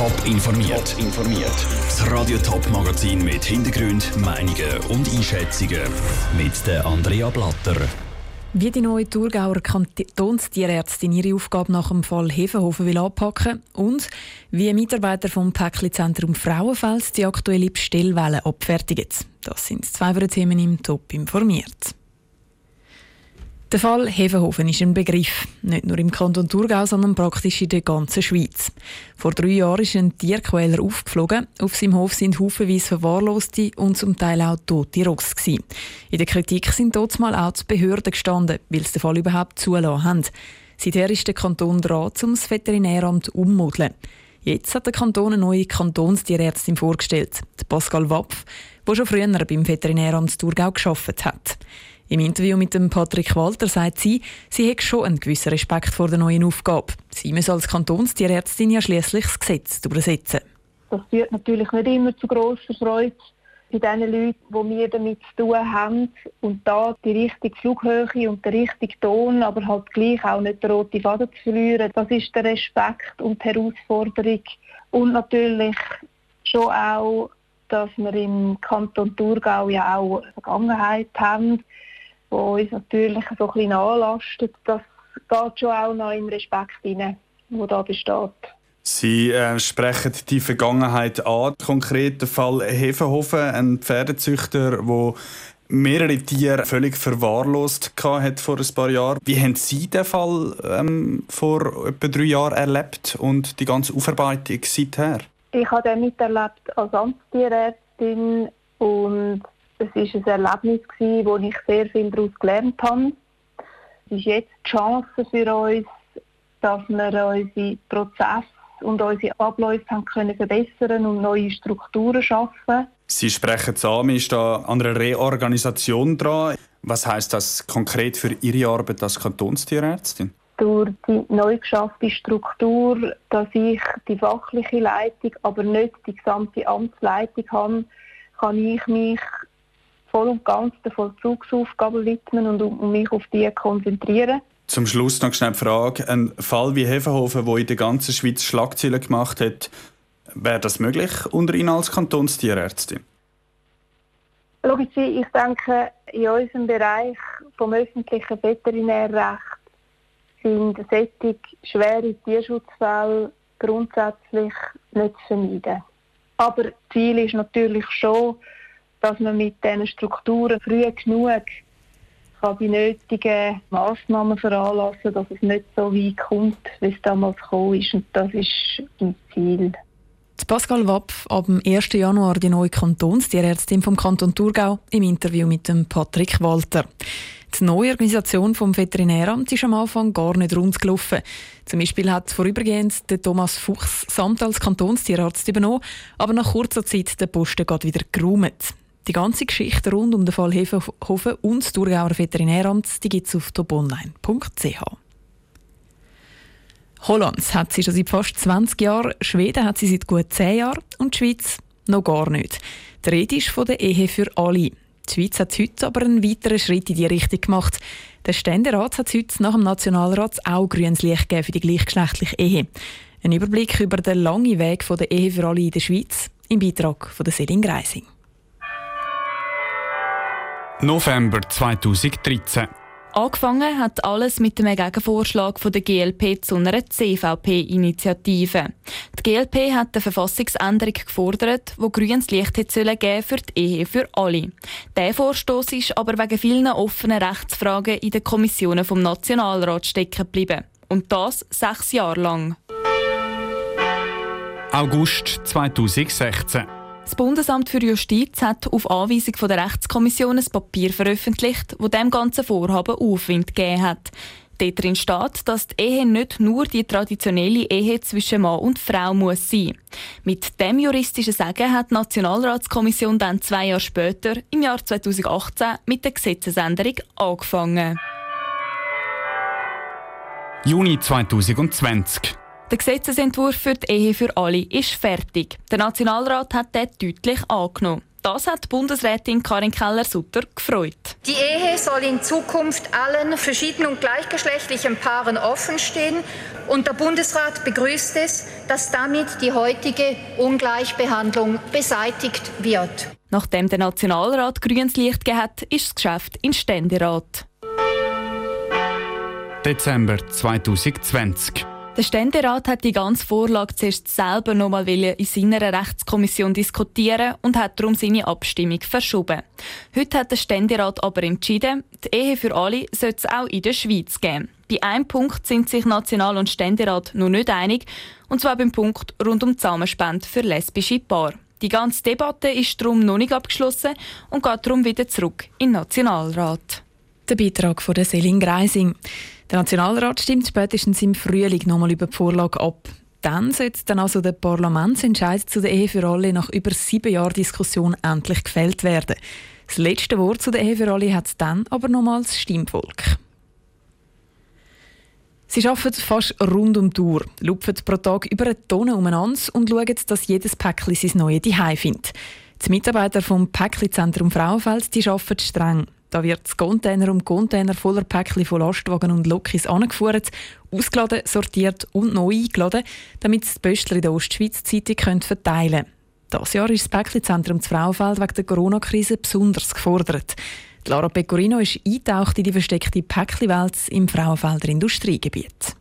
Top informiert. informiert. Das Radio Top Magazin mit Hintergrund, Meinungen und Einschätzungen mit der Andrea Blatter. Wie die neue Thurgauer Kantonstierärztin ihre Aufgabe nach dem Fall Hefenhofen will anpacken und wie Mitarbeiter vom Päckli-Zentrum Frauenfels die aktuelle Bestellwelle abfertigen. Das sind zwei Themen im Top informiert. Der Fall Hefenhofen ist ein Begriff, nicht nur im Kanton Thurgau, sondern praktisch in der ganzen Schweiz. Vor drei Jahren ist ein Tierquäler aufgeflogen. Auf seinem Hof sind haufenweise verwahrloste und zum Teil auch tote Ross. In der Kritik sind dort mal auch die Behörden gestanden, weil sie den Fall überhaupt zulassen haben. Seither ist der Kanton dran, um das Veterinäramt ummodeln. Jetzt hat der Kanton eine neue Kantonstierärztin vorgestellt, Pascal Wapf, die schon früher beim Veterinäramt Thurgau geschafft hat. Im Interview mit dem Patrick Walter sagt sie, sie hätte schon einen gewissen Respekt vor der neuen Aufgabe. Sie muss als Kantonstierärztin ja schließlich das Gesetz übersetzen. Das führt natürlich nicht immer zu grosser Freude bei den Leuten, die wir damit zu tun haben. Und da die richtige Flughöhe und der richtige Ton, aber halt gleich auch nicht den roten Faden zu verlieren, das ist der Respekt und die Herausforderung. Und natürlich schon auch, dass wir im Kanton Thurgau ja auch Vergangenheit haben, die uns natürlich so ein bisschen anlastet. Das geht schon auch noch in Respekt hinein, der da besteht. Sie äh, sprechen die Vergangenheit an. Konkret der Fall Hefenhofen, ein Pferdezüchter, der mehrere Tiere völlig verwahrlost hat vor ein paar Jahren. Wie haben Sie den Fall ähm, vor etwa drei Jahren erlebt und die ganze Aufarbeitung seither? Ich habe den miterlebt als Amtstierärztin und es war ein Erlebnis, wo ich sehr viel daraus gelernt habe. Es ist jetzt die Chance für uns, dass wir unsere Prozesse und unsere Abläufe haben können verbessern und neue Strukturen schaffen. Sie sprechen an, ist da an einer Reorganisation dran. Was heißt das konkret für Ihre Arbeit als Kantonstierärztin? Durch die neu geschaffene Struktur, dass ich die fachliche Leitung, aber nicht die gesamte Amtsleitung habe, kann ich mich voll und ganz den Vollzugsaufgaben widmen und mich auf die konzentrieren. Zum Schluss noch schnell die Frage. Ein Fall wie Hefenhofen, der in der ganzen Schweiz Schlagzeilen gemacht hat, wäre das möglich unter Ihnen als Kantonstierärztin? Sie, ich denke, in unserem Bereich vom öffentlichen Veterinärrecht sind solche schwere Tierschutzfälle grundsätzlich nicht zu vermeiden. Aber Ziel ist natürlich schon, dass man mit diesen Strukturen früh genug kann die nötigen Massnahmen veranlassen, dass es nicht so weit kommt, wie es damals gekommen ist. Und das ist mein Ziel. Die Pascal Wapf, ab dem 1. Januar die neue Kantonstierärztin vom Kanton Thurgau im Interview mit dem Patrick Walter. Die neue Organisation vom Veterinäramt ist am Anfang gar nicht rund gelaufen. Zum Beispiel hat vorübergehend der Thomas Fuchs Samt als Kantonstierarzt übernommen, aber nach kurzer Zeit der Posten gerade wieder geräumt. Die ganze Geschichte rund um den Fall Hefenhofen und das Thurgauer Veterinäramt gibt es auf toponline.ch. Holland hat sie schon seit fast 20 Jahren, Schweden hat sie seit gut 10 Jahren und die Schweiz noch gar nicht. Die Rede ist von der Ehe für alle. Die Schweiz hat heute aber einen weiteren Schritt in die Richtung gemacht. Der Ständerat hat heute nach dem Nationalrat auch grünes Licht gegeben für die gleichgeschlechtliche Ehe. Ein Überblick über den langen Weg von der Ehe für alle in der Schweiz im Beitrag von der Selin Greising. November 2013. Angefangen hat alles mit dem Gegenvorschlag von der GLP zu einer CVP-Initiative. Die GLP hat eine Verfassungsänderung gefordert, die grünes Licht hätte geben für die Ehe für alle. Der Vorstoß ist aber wegen vielen offenen Rechtsfragen in den Kommissionen vom Nationalrat stecken geblieben. Und das sechs Jahre lang. August 2016. Das Bundesamt für Justiz hat auf Anweisung von der Rechtskommission ein Papier veröffentlicht, wo dem ganzen Vorhaben Aufwind gegeben hat. Dort steht, dass die Ehe nicht nur die traditionelle Ehe zwischen Mann und Frau muss sein. Mit dem juristischen Sagen hat die Nationalratskommission dann zwei Jahre später, im Jahr 2018, mit der Gesetzesänderung angefangen. Juni 2020. Der Gesetzesentwurf für die Ehe für alle ist fertig. Der Nationalrat hat den deutlich angenommen. Das hat Bundesrätin Karin Keller-Sutter gefreut. Die Ehe soll in Zukunft allen verschiedenen und gleichgeschlechtlichen Paaren offenstehen Und der Bundesrat begrüßt es, dass damit die heutige Ungleichbehandlung beseitigt wird. Nachdem der Nationalrat grünes Licht hat, ist das Geschäft in Ständerat. Dezember 2020. Der Ständerat hat die ganze Vorlage zuerst selber noch mal in seiner Rechtskommission diskutieren und hat darum seine Abstimmung verschoben. Heute hat der Ständerat aber entschieden, die Ehe für alle soll es auch in der Schweiz geben. Bei einem Punkt sind sich National- und Ständerat noch nicht einig, und zwar beim Punkt rund um Zusammenspende für lesbische Paare. Die ganze Debatte ist darum noch nicht abgeschlossen und geht darum wieder zurück in den Nationalrat. Der Beitrag von Selin Greising. Der Nationalrat stimmt spätestens im Frühling nochmal über die Vorlage ab. Dann sollte dann also der Parlamentsentscheid zu der Ehe für alle nach über sieben Jahren Diskussion endlich gefällt werden. Das letzte Wort zu der Ehe für alle hat dann aber nochmals Stimmvolk. Sie arbeiten fast rund um die Uhr, lupfen pro Tag über eine Tonne umeinander und schauen, dass jedes Päckchen sein neues Zuhause findet. Die Mitarbeiter vom Päckli-Zentrum Frauenfeld die arbeiten streng. Da wird Container um Container voller Päckchen von Lastwagen und Lokis angefahren, ausgeladen, sortiert und neu eingeladen, damit die Böstler in der Ostschweiz Zeitung verteilen können. Dieses Jahr ist das Päckli-Zentrum Frauenfeld wegen der Corona-Krise besonders gefordert. Lara Pecorino ist eingetaucht in die versteckte Päckli-Welt im Frauenfelder Industriegebiet.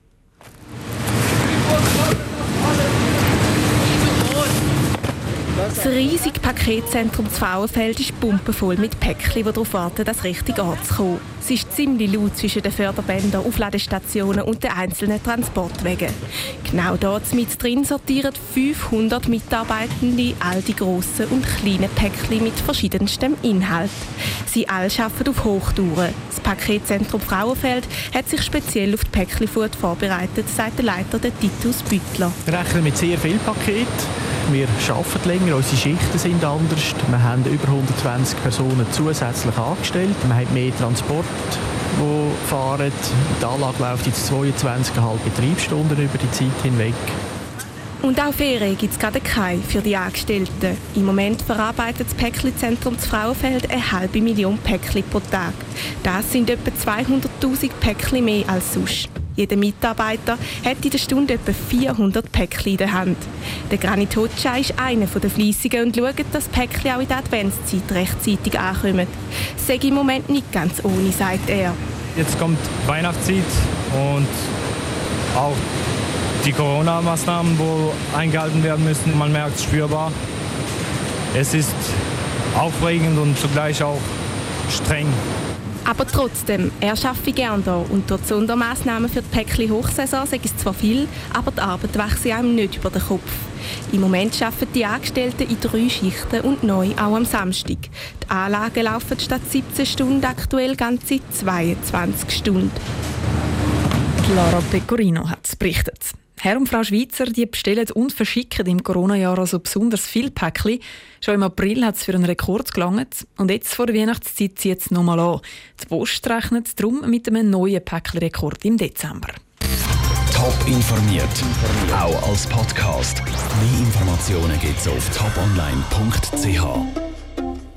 Das riesige Paketzentrum des Frauenfeld ist pumpenvoll mit Päckchen, die darauf warten, das richtig anzukommen. Es ist ziemlich laut zwischen den Förderbändern, Aufladestationen und den einzelnen Transportwegen. Genau dort mit drin sortieren 500 Mitarbeitende all die grossen und kleinen Päckchen mit verschiedenstem Inhalt. Sie alle arbeiten auf Hochtouren. Das Paketzentrum Frauenfeld hat sich speziell auf die Päckchenfurt vorbereitet, sagt der Leiter der Titus Büttler. Wir rechnen mit sehr viel Paket. Wir arbeiten länger, unsere Schichten sind anders. Wir haben über 120 Personen zusätzlich angestellt. Wir haben mehr Transport, die fahren. Die Anlage läuft jetzt 22,5 Betriebsstunden über die Zeit hinweg. Und auch Ferien gibt es gerade keine für die Angestellten. Im Moment verarbeitet das Päckli-Zentrum zu Frauenfeld eine halbe Million Päckli pro Tag. Das sind etwa 200'000 Päckli mehr als sonst. Jeder Mitarbeiter hat in der Stunde etwa 400 Päckchen in der Hand. Der Granit Hotscha ist einer der Fleissigen und schaut, dass Päckchen auch in der Adventszeit rechtzeitig ankommen. Das sei im Moment nicht ganz ohne, sagt er. Jetzt kommt Weihnachtszeit und auch die Corona-Maßnahmen, die eingehalten werden müssen. Man merkt es spürbar. Es ist aufregend und zugleich auch streng. Aber trotzdem, er schaffe gern hier und durch die Sondermaßnahmen für die Päckchen Hochsaison sage es zwar viel, aber die Arbeit wächst einem nicht über den Kopf. Im Moment arbeiten die Angestellten in drei Schichten und neu auch am Samstag. Die Anlagen laufen statt 17 Stunden aktuell ganze 22 Stunden. Lara Pecorino hat es berichtet. Herr und Frau Schweizer die bestellen und verschicken im Corona-Jahr also besonders viel Päckchen. Schon im April hat es für einen Rekord gelangt und jetzt vor der Weihnachtszeit zieht es nochmal an. Die Post rechnet darum mit einem neuen Päckchenrekord im Dezember. Top informiert, auch als Podcast. Mehr Informationen gibt es auf toponline.ch.